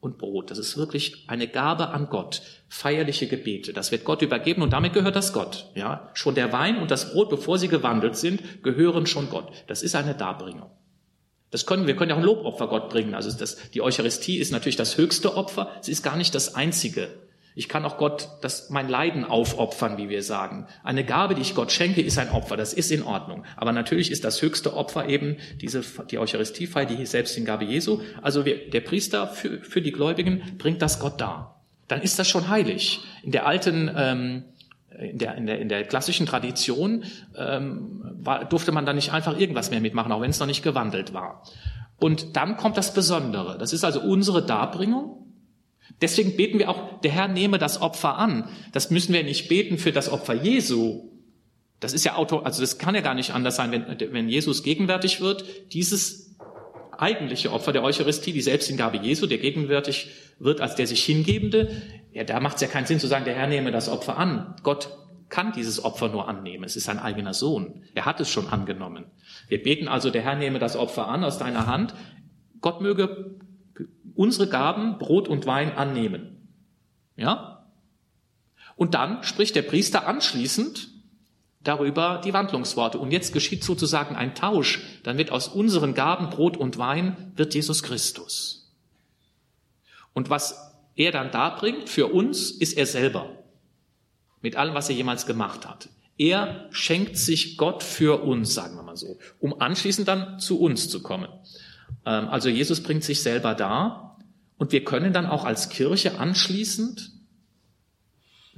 und Brot. Das ist wirklich eine Gabe an Gott. Feierliche Gebete. Das wird Gott übergeben und damit gehört das Gott. Ja, schon der Wein und das Brot, bevor sie gewandelt sind, gehören schon Gott. Das ist eine Darbringung. Das können wir können ja auch ein Lobopfer Gott bringen. Also das, die Eucharistie ist natürlich das höchste Opfer. Sie ist gar nicht das einzige. Ich kann auch Gott das, mein Leiden aufopfern, wie wir sagen. Eine Gabe, die ich Gott schenke, ist ein Opfer. Das ist in Ordnung. Aber natürlich ist das höchste Opfer eben diese, die Eucharistiefeier, die Selbsthingabe Jesu. Also wir, der Priester für, für die Gläubigen bringt das Gott dar. Dann ist das schon heilig. In der alten, ähm, in der, in der, in der klassischen Tradition ähm, war, durfte man da nicht einfach irgendwas mehr mitmachen, auch wenn es noch nicht gewandelt war. Und dann kommt das Besondere. Das ist also unsere Darbringung. Deswegen beten wir auch, der Herr nehme das Opfer an. Das müssen wir nicht beten für das Opfer Jesu. Das ist ja auto, also das kann ja gar nicht anders sein, wenn, wenn Jesus gegenwärtig wird. Dieses eigentliche Opfer der Eucharistie, die Selbsthingabe Jesu, der gegenwärtig wird als der sich Hingebende, ja, da macht es ja keinen Sinn zu sagen, der Herr nehme das Opfer an. Gott kann dieses Opfer nur annehmen. Es ist sein eigener Sohn. Er hat es schon angenommen. Wir beten also, der Herr nehme das Opfer an aus deiner Hand. Gott möge unsere Gaben, Brot und Wein annehmen. Ja? Und dann spricht der Priester anschließend darüber die Wandlungsworte. Und jetzt geschieht sozusagen ein Tausch. Dann wird aus unseren Gaben Brot und Wein wird Jesus Christus. Und was er dann darbringt für uns, ist er selber. Mit allem, was er jemals gemacht hat. Er schenkt sich Gott für uns, sagen wir mal so, um anschließend dann zu uns zu kommen. Ähm, also Jesus bringt sich selber dar und wir können dann auch als Kirche anschließend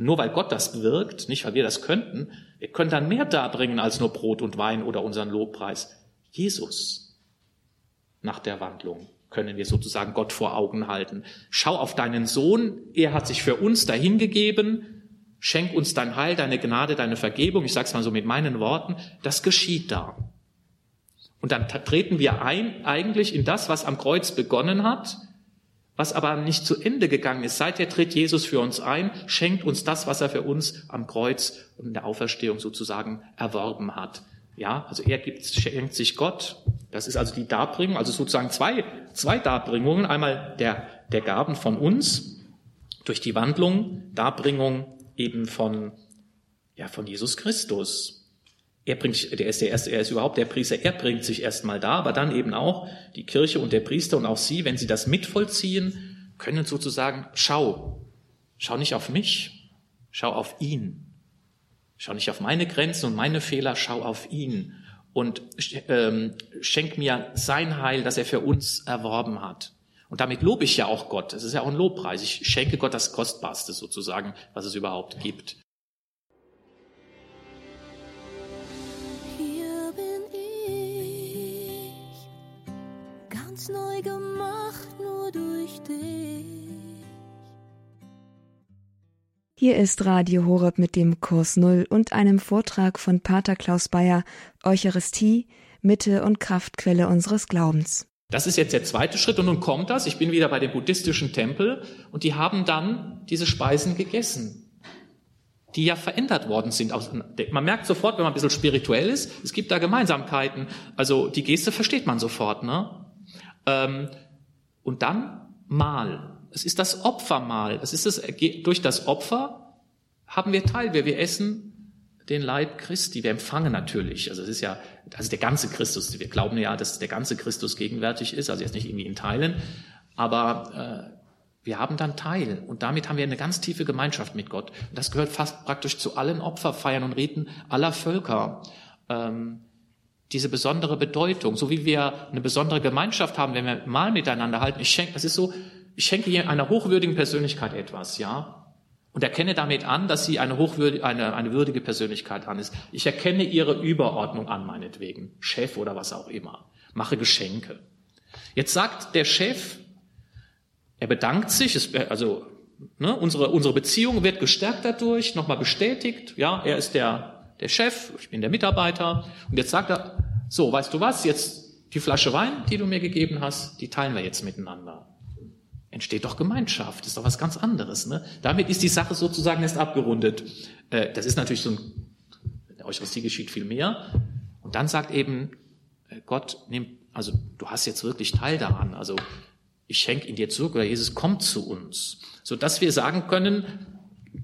nur weil Gott das wirkt, nicht weil wir das könnten, wir können dann mehr darbringen als nur Brot und Wein oder unseren Lobpreis. Jesus. nach der Wandlung können wir sozusagen Gott vor Augen halten. Schau auf deinen Sohn, er hat sich für uns dahingegeben, schenk uns dein Heil, deine Gnade, deine Vergebung, ich sage es mal so mit meinen Worten, das geschieht da. Und dann treten wir ein eigentlich in das, was am Kreuz begonnen hat, was aber nicht zu Ende gegangen ist. Seither tritt Jesus für uns ein, schenkt uns das, was er für uns am Kreuz und in der Auferstehung sozusagen erworben hat. Ja, also er gibt, schenkt sich Gott. Das ist also die Darbringung, also sozusagen zwei, zwei Darbringungen. Einmal der, der Gaben von uns durch die Wandlung, Darbringung eben von, ja, von Jesus Christus. Er bringt, der ist der erste, er ist überhaupt der Priester, er bringt sich erstmal da, aber dann eben auch die Kirche und der Priester und auch sie, wenn sie das mitvollziehen, können sozusagen, schau, schau nicht auf mich, schau auf ihn. Schau nicht auf meine Grenzen und meine Fehler, schau auf ihn und ähm, schenk mir sein Heil, das er für uns erworben hat. Und damit lobe ich ja auch Gott. Das ist ja auch ein Lobpreis. Ich schenke Gott das Kostbarste sozusagen, was es überhaupt gibt. Hier bin ich, ganz neu gemacht nur durch dich. Hier ist Radio Horeb mit dem Kurs Null und einem Vortrag von Pater Klaus Bayer, Eucharistie, Mitte und Kraftquelle unseres Glaubens. Das ist jetzt der zweite Schritt und nun kommt das. Ich bin wieder bei dem buddhistischen Tempel und die haben dann diese Speisen gegessen, die ja verändert worden sind. Man merkt sofort, wenn man ein bisschen spirituell ist, es gibt da Gemeinsamkeiten. Also die Geste versteht man sofort. Ne? Ähm, und dann Mahl. Es ist das Opfermahl. Es ist das, durch das Opfer haben wir Teil. Wir, wir essen den Leib Christi. Wir empfangen natürlich. Also es ist ja, also der ganze Christus. Wir glauben ja, dass der ganze Christus gegenwärtig ist. Also jetzt nicht irgendwie in Teilen. Aber äh, wir haben dann Teil. Und damit haben wir eine ganz tiefe Gemeinschaft mit Gott. Und das gehört fast praktisch zu allen Opferfeiern und Riten aller Völker. Ähm, diese besondere Bedeutung, so wie wir eine besondere Gemeinschaft haben, wenn wir mal miteinander halten. Ich schenke, das ist so, ich schenke hier einer hochwürdigen Persönlichkeit etwas, ja, und erkenne damit an, dass sie eine hochwürdige, eine, eine würdige Persönlichkeit an ist. Ich erkenne ihre Überordnung an, meinetwegen, Chef oder was auch immer. Mache Geschenke. Jetzt sagt der Chef, er bedankt sich, es, also ne, unsere, unsere Beziehung wird gestärkt dadurch, nochmal bestätigt, ja, er ist der, der Chef, ich bin der Mitarbeiter. Und jetzt sagt er, so, weißt du was, jetzt die Flasche Wein, die du mir gegeben hast, die teilen wir jetzt miteinander entsteht doch Gemeinschaft. Ist doch was ganz anderes. Ne? Damit ist die Sache sozusagen erst abgerundet. Äh, das ist natürlich so ein, in der Eucharistie geschieht viel mehr. Und dann sagt eben äh, Gott, nimm, also du hast jetzt wirklich Teil daran. Also ich schenke ihn dir zurück oder Jesus kommt zu uns. So dass wir sagen können,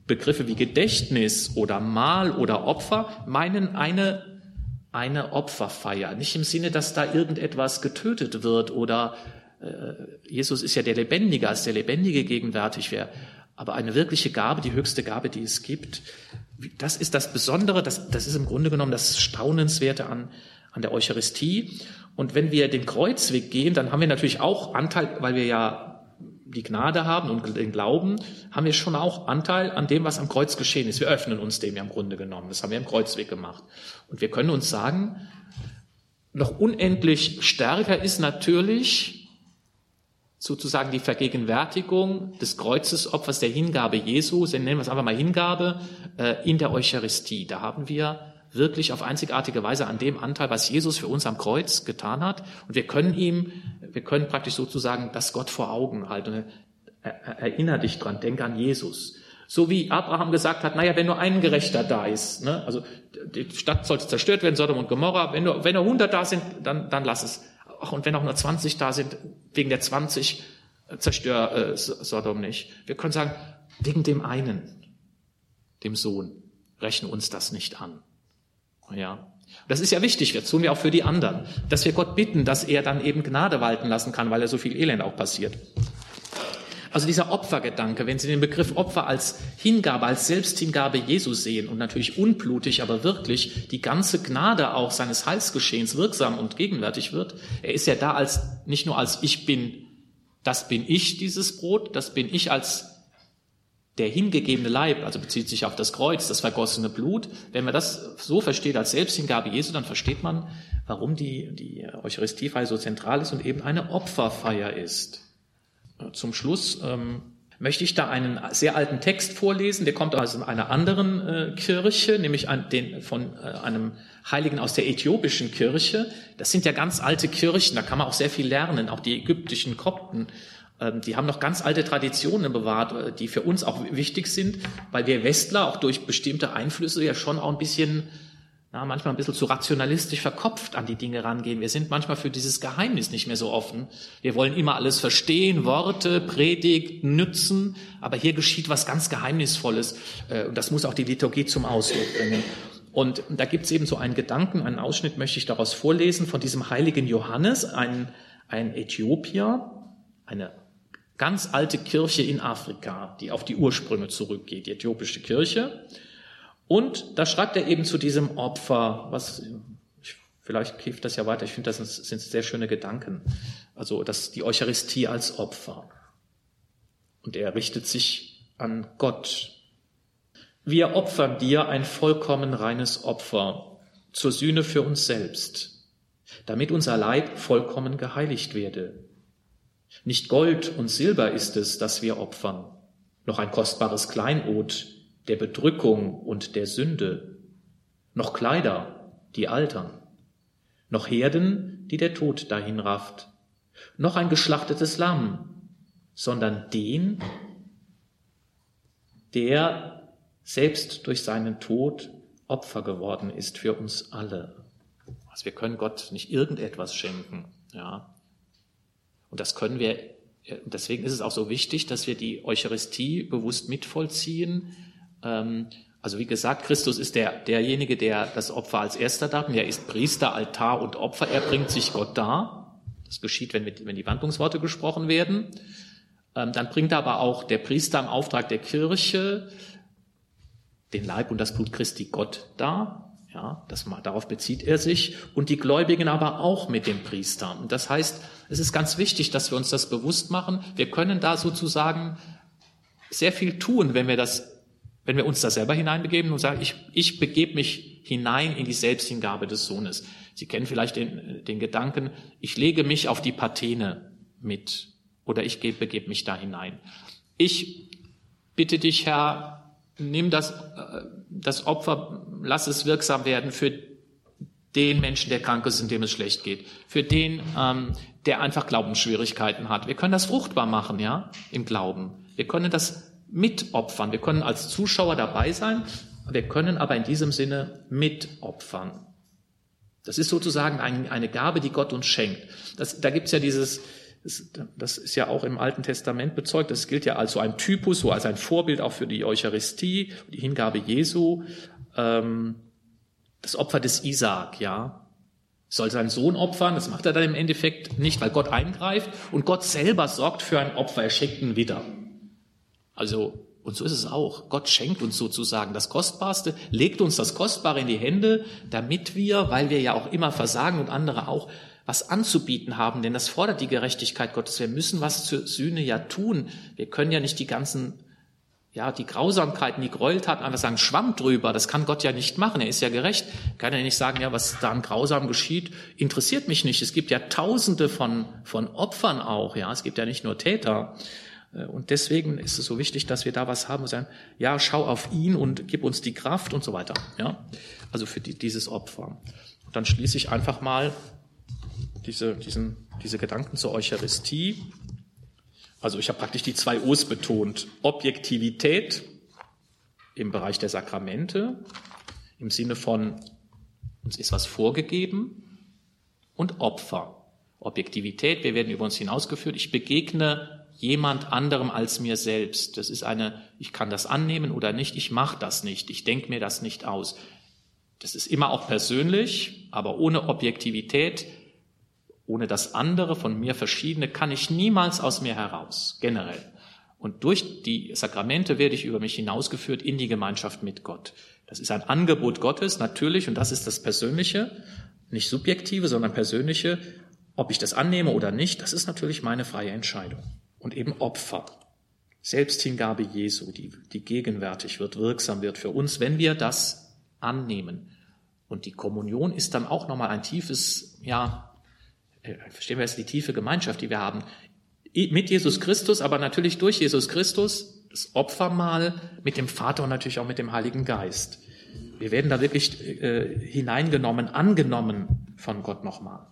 Begriffe wie Gedächtnis oder Mahl oder Opfer meinen eine, eine Opferfeier. Nicht im Sinne, dass da irgendetwas getötet wird oder Jesus ist ja der Lebendige, als der Lebendige gegenwärtig wäre. Aber eine wirkliche Gabe, die höchste Gabe, die es gibt, das ist das Besondere, das, das ist im Grunde genommen das Staunenswerte an, an der Eucharistie. Und wenn wir den Kreuzweg gehen, dann haben wir natürlich auch Anteil, weil wir ja die Gnade haben und den Glauben, haben wir schon auch Anteil an dem, was am Kreuz geschehen ist. Wir öffnen uns dem ja im Grunde genommen. Das haben wir im Kreuzweg gemacht. Und wir können uns sagen, noch unendlich stärker ist natürlich sozusagen die Vergegenwärtigung des Kreuzesopfers, der Hingabe Jesu, nennen wir es einfach mal Hingabe, äh, in der Eucharistie. Da haben wir wirklich auf einzigartige Weise an dem Anteil, was Jesus für uns am Kreuz getan hat. Und wir können ihm, wir können praktisch sozusagen das Gott vor Augen halten. Erinner dich dran, denk an Jesus. So wie Abraham gesagt hat, naja, wenn nur ein Gerechter da ist, ne, also die Stadt sollte zerstört werden, Sodom und Gomorra, wenn nur, wenn nur 100 da sind, dann, dann lass es ach, und wenn auch nur 20 da sind, wegen der 20 äh, zerstör äh, Sodom nicht. Wir können sagen, wegen dem einen, dem Sohn, rechnen uns das nicht an. Ja. Das ist ja wichtig, das tun wir auch für die anderen, dass wir Gott bitten, dass er dann eben Gnade walten lassen kann, weil er so viel Elend auch passiert. Also dieser Opfergedanke, wenn Sie den Begriff Opfer als Hingabe, als Selbsthingabe Jesus sehen und natürlich unblutig, aber wirklich die ganze Gnade auch seines Heilsgeschehens wirksam und gegenwärtig wird, er ist ja da als, nicht nur als ich bin, das bin ich, dieses Brot, das bin ich als der hingegebene Leib, also bezieht sich auf das Kreuz, das vergossene Blut. Wenn man das so versteht als Selbsthingabe Jesu, dann versteht man, warum die, die Eucharistiefeier so zentral ist und eben eine Opferfeier ist. Zum Schluss ähm, möchte ich da einen sehr alten Text vorlesen, der kommt aus einer anderen äh, Kirche, nämlich an den, von äh, einem Heiligen aus der äthiopischen Kirche. Das sind ja ganz alte Kirchen, da kann man auch sehr viel lernen, auch die ägyptischen Kopten ähm, die haben noch ganz alte Traditionen bewahrt, äh, die für uns auch wichtig sind, weil wir Westler auch durch bestimmte Einflüsse ja schon auch ein bisschen, na, manchmal ein bisschen zu rationalistisch verkopft an die Dinge rangehen. Wir sind manchmal für dieses Geheimnis nicht mehr so offen. Wir wollen immer alles verstehen, Worte, Predigt, nützen, aber hier geschieht was ganz Geheimnisvolles äh, und das muss auch die Liturgie zum Ausdruck bringen. Und da gibt es eben so einen Gedanken, einen Ausschnitt möchte ich daraus vorlesen von diesem heiligen Johannes, ein, ein Äthiopier, eine ganz alte Kirche in Afrika, die auf die Ursprünge zurückgeht, die äthiopische Kirche. Und da schreibt er eben zu diesem Opfer, was vielleicht hilft das ja weiter. Ich finde, das sind sehr schöne Gedanken. Also, dass die Eucharistie als Opfer. Und er richtet sich an Gott. Wir opfern dir ein vollkommen reines Opfer zur Sühne für uns selbst, damit unser Leib vollkommen geheiligt werde nicht Gold und Silber ist es, das wir opfern, noch ein kostbares Kleinod der Bedrückung und der Sünde, noch Kleider, die altern, noch Herden, die der Tod dahin rafft, noch ein geschlachtetes Lamm, sondern den, der selbst durch seinen Tod Opfer geworden ist für uns alle. Also wir können Gott nicht irgendetwas schenken, ja. Und das können wir, deswegen ist es auch so wichtig, dass wir die Eucharistie bewusst mitvollziehen. Ähm, also wie gesagt, Christus ist der, derjenige, der das Opfer als erster darf. Er ist Priester, Altar und Opfer. Er bringt sich Gott dar. Das geschieht, wenn, wenn die Wandlungsworte gesprochen werden. Ähm, dann bringt aber auch der Priester im Auftrag der Kirche den Leib und das Blut Christi Gott dar. Ja, das, darauf bezieht er sich und die Gläubigen aber auch mit dem Priester. Und das heißt, es ist ganz wichtig, dass wir uns das bewusst machen. Wir können da sozusagen sehr viel tun, wenn wir das, wenn wir uns da selber hineinbegeben und sagen, ich, ich begebe mich hinein in die Selbsthingabe des Sohnes. Sie kennen vielleicht den, den Gedanken, ich lege mich auf die Patene mit oder ich begebe mich da hinein. Ich bitte dich, Herr, nimm das, äh, das Opfer, lass es wirksam werden für den Menschen, der krank ist, in dem es schlecht geht, für den, ähm, der einfach Glaubensschwierigkeiten hat. Wir können das fruchtbar machen, ja, im Glauben. Wir können das mitopfern. Wir können als Zuschauer dabei sein. Wir können aber in diesem Sinne mitopfern. Das ist sozusagen ein, eine Gabe, die Gott uns schenkt. Das, da gibt's ja dieses, das ist ja auch im Alten Testament bezeugt. Das gilt ja als so ein Typus, so als ein Vorbild auch für die Eucharistie, die Hingabe Jesu. Ähm, das Opfer des Isaak, ja. Soll seinen Sohn opfern, das macht er dann im Endeffekt nicht, weil Gott eingreift und Gott selber sorgt für ein Opfer, er schenkt ihn wieder. Also, und so ist es auch. Gott schenkt uns sozusagen das Kostbarste, legt uns das Kostbare in die Hände, damit wir, weil wir ja auch immer versagen und andere auch, was anzubieten haben, denn das fordert die Gerechtigkeit Gottes. Wir müssen was zur Sühne ja tun. Wir können ja nicht die ganzen, ja, die Grausamkeiten, die Gräueltaten einfach sagen, Schwamm drüber. Das kann Gott ja nicht machen. Er ist ja gerecht. Kann ja nicht sagen, ja, was da an Grausam geschieht, interessiert mich nicht. Es gibt ja Tausende von, von Opfern auch, ja. Es gibt ja nicht nur Täter. Äh, und deswegen ist es so wichtig, dass wir da was haben und sagen, ja, schau auf ihn und gib uns die Kraft und so weiter. Ja, also für die, dieses Opfer. Und dann schließe ich einfach mal diese, diesen, diese Gedanken zur Eucharistie. Also ich habe praktisch die zwei O's betont. Objektivität im Bereich der Sakramente, im Sinne von, uns ist was vorgegeben, und Opfer. Objektivität, wir werden über uns hinausgeführt. Ich begegne jemand anderem als mir selbst. Das ist eine, ich kann das annehmen oder nicht, ich mache das nicht, ich denke mir das nicht aus. Das ist immer auch persönlich, aber ohne Objektivität ohne das andere von mir verschiedene kann ich niemals aus mir heraus, generell. Und durch die Sakramente werde ich über mich hinausgeführt in die Gemeinschaft mit Gott. Das ist ein Angebot Gottes, natürlich, und das ist das Persönliche, nicht subjektive, sondern persönliche. Ob ich das annehme oder nicht, das ist natürlich meine freie Entscheidung. Und eben Opfer. Selbsthingabe Jesu, die, die gegenwärtig wird, wirksam wird für uns, wenn wir das annehmen. Und die Kommunion ist dann auch nochmal ein tiefes, ja, äh, verstehen wir jetzt die tiefe Gemeinschaft, die wir haben. Mit Jesus Christus, aber natürlich durch Jesus Christus, das Opfermahl mit dem Vater und natürlich auch mit dem Heiligen Geist. Wir werden da wirklich äh, hineingenommen, angenommen von Gott nochmal.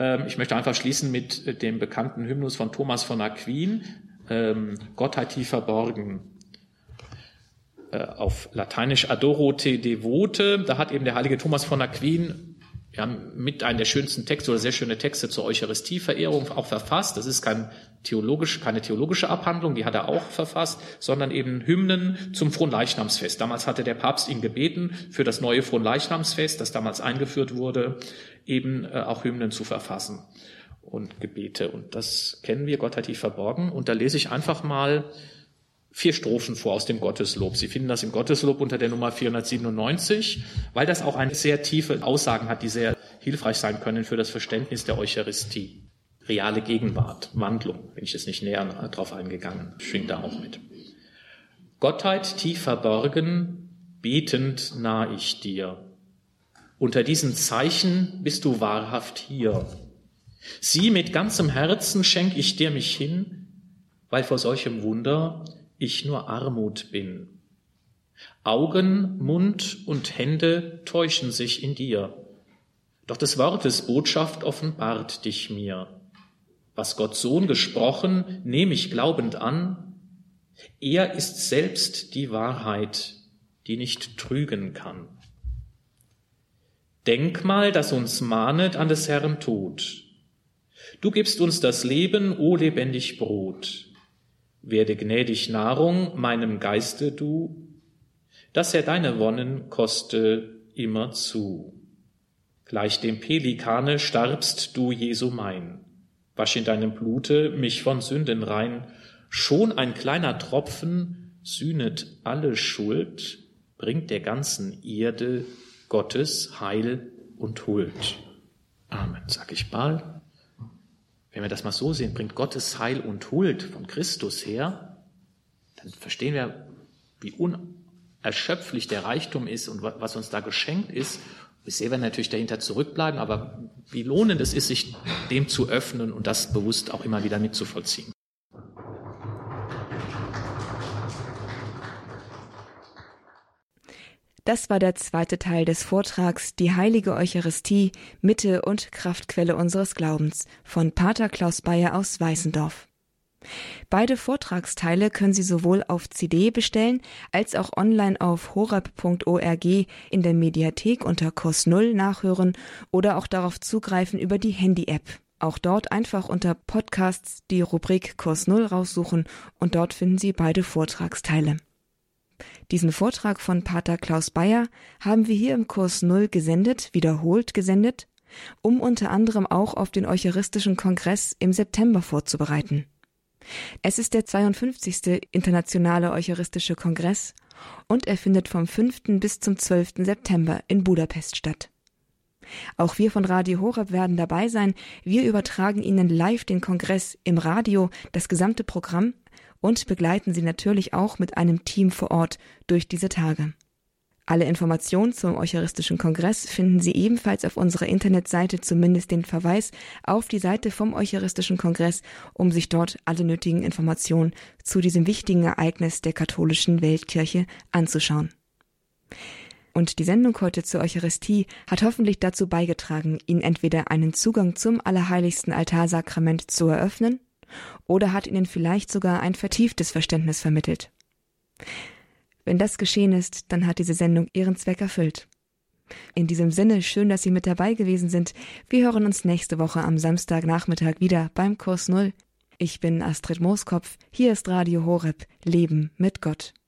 Ähm, ich möchte einfach schließen mit dem bekannten Hymnus von Thomas von Aquin, ähm, Gottheit tief verborgen. Äh, auf Lateinisch Adoro te devote, da hat eben der heilige Thomas von Aquin ja, mit einem der schönsten Texte oder sehr schöne Texte zur Eucharistieverehrung auch verfasst. Das ist kein theologisch, keine theologische Abhandlung, die hat er auch verfasst, sondern eben Hymnen zum Fronleichnamsfest. Damals hatte der Papst ihn gebeten, für das neue Fronleichnamsfest, das damals eingeführt wurde, eben äh, auch Hymnen zu verfassen und Gebete. Und das kennen wir, Gott hat die verborgen. Und da lese ich einfach mal vier Strophen vor aus dem Gotteslob. Sie finden das im Gotteslob unter der Nummer 497, weil das auch eine sehr tiefe Aussagen hat, die sehr hilfreich sein können für das Verständnis der Eucharistie. Reale Gegenwart, Wandlung, bin ich jetzt nicht näher drauf eingegangen, schwingt da auch mit. Gottheit tief verborgen, betend nah ich dir. Unter diesen Zeichen bist du wahrhaft hier. Sieh, mit ganzem Herzen schenk ich dir mich hin, weil vor solchem Wunder ich nur Armut bin. Augen, Mund und Hände täuschen sich in dir. Doch des Wortes Botschaft offenbart dich mir. Was Gott Sohn gesprochen, nehme ich glaubend an. Er ist selbst die Wahrheit, die nicht trügen kann. Denkmal, das uns mahnet an des Herrn Tod Du gibst uns das Leben, o lebendig Brot. Werde gnädig Nahrung meinem Geiste du, dass er deine Wonnen koste immer zu. Gleich dem Pelikane starbst du, Jesu mein. Wasch in deinem Blute mich von Sünden rein. Schon ein kleiner Tropfen sühnet alle Schuld, bringt der ganzen Erde Gottes Heil und Huld. Amen, sag ich mal. Wenn wir das mal so sehen, bringt Gottes Heil und Huld von Christus her, dann verstehen wir, wie unerschöpflich der Reichtum ist und was uns da geschenkt ist. Bisher werden natürlich dahinter zurückbleiben, aber wie lohnend es ist, sich dem zu öffnen und das bewusst auch immer wieder mitzuvollziehen. Das war der zweite Teil des Vortrags Die heilige Eucharistie, Mitte und Kraftquelle unseres Glaubens von Pater Klaus Bayer aus Weißendorf. Beide Vortragsteile können Sie sowohl auf CD bestellen als auch online auf horab.org in der Mediathek unter Kurs Null nachhören oder auch darauf zugreifen über die Handy-App. Auch dort einfach unter Podcasts die Rubrik Kurs Null raussuchen und dort finden Sie beide Vortragsteile. Diesen Vortrag von Pater Klaus Bayer haben wir hier im Kurs Null gesendet, wiederholt gesendet, um unter anderem auch auf den Eucharistischen Kongress im September vorzubereiten. Es ist der 52. Internationale Eucharistische Kongress und er findet vom 5. bis zum 12. September in Budapest statt. Auch wir von Radio Horeb werden dabei sein. Wir übertragen Ihnen live den Kongress im Radio, das gesamte Programm und begleiten Sie natürlich auch mit einem Team vor Ort durch diese Tage. Alle Informationen zum Eucharistischen Kongress finden Sie ebenfalls auf unserer Internetseite, zumindest den Verweis auf die Seite vom Eucharistischen Kongress, um sich dort alle nötigen Informationen zu diesem wichtigen Ereignis der katholischen Weltkirche anzuschauen. Und die Sendung heute zur Eucharistie hat hoffentlich dazu beigetragen, Ihnen entweder einen Zugang zum allerheiligsten Altarsakrament zu eröffnen oder hat ihnen vielleicht sogar ein vertieftes Verständnis vermittelt. Wenn das geschehen ist, dann hat diese Sendung ihren Zweck erfüllt. In diesem Sinne, schön, dass Sie mit dabei gewesen sind. Wir hören uns nächste Woche am Samstagnachmittag wieder beim Kurs Null. Ich bin Astrid Mooskopf. Hier ist Radio Horeb. Leben mit Gott.